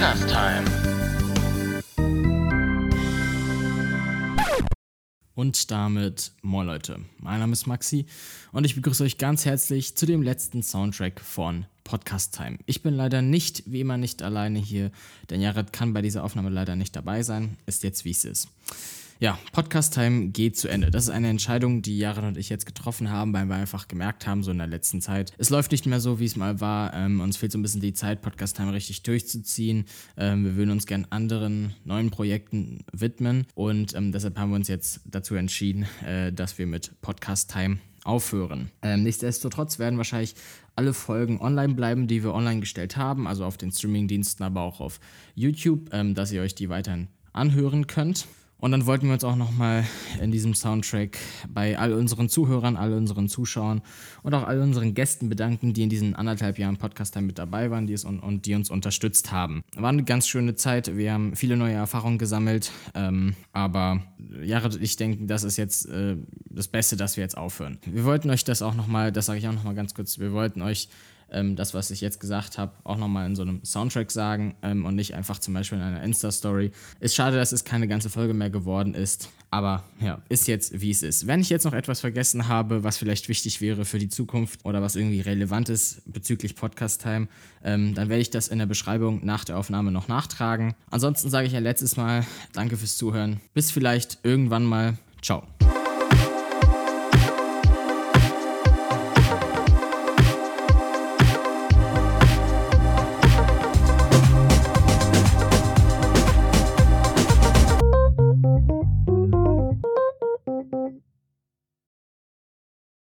Podcast Time. Und damit, moin Leute, mein Name ist Maxi und ich begrüße euch ganz herzlich zu dem letzten Soundtrack von Podcast Time. Ich bin leider nicht, wie immer, nicht alleine hier, denn Jared kann bei dieser Aufnahme leider nicht dabei sein, ist jetzt wie es ist. Ja, Podcast Time geht zu Ende. Das ist eine Entscheidung, die Jared und ich jetzt getroffen haben, weil wir einfach gemerkt haben, so in der letzten Zeit, es läuft nicht mehr so, wie es mal war. Ähm, uns fehlt so ein bisschen die Zeit, Podcast Time richtig durchzuziehen. Ähm, wir würden uns gern anderen neuen Projekten widmen und ähm, deshalb haben wir uns jetzt dazu entschieden, äh, dass wir mit Podcast Time aufhören. Ähm, nichtsdestotrotz werden wahrscheinlich alle Folgen online bleiben, die wir online gestellt haben, also auf den Streamingdiensten, aber auch auf YouTube, ähm, dass ihr euch die weiterhin anhören könnt. Und dann wollten wir uns auch nochmal in diesem Soundtrack bei all unseren Zuhörern, all unseren Zuschauern und auch all unseren Gästen bedanken, die in diesen anderthalb Jahren Podcast mit dabei waren die es und, und, die uns unterstützt haben. War eine ganz schöne Zeit. Wir haben viele neue Erfahrungen gesammelt. Ähm, aber Jared ich denke, das ist jetzt äh, das Beste, dass wir jetzt aufhören. Wir wollten euch das auch nochmal, das sage ich auch nochmal ganz kurz, wir wollten euch ähm, das, was ich jetzt gesagt habe, auch nochmal in so einem Soundtrack sagen ähm, und nicht einfach zum Beispiel in einer Insta-Story. Ist schade, dass es keine ganze Folge mehr geworden ist, aber ja, ist jetzt wie es ist. Wenn ich jetzt noch etwas vergessen habe, was vielleicht wichtig wäre für die Zukunft oder was irgendwie relevant ist bezüglich Podcast-Time, ähm, dann werde ich das in der Beschreibung nach der Aufnahme noch nachtragen. Ansonsten sage ich ja letztes Mal Danke fürs Zuhören. Bis vielleicht irgendwann mal. Ciao.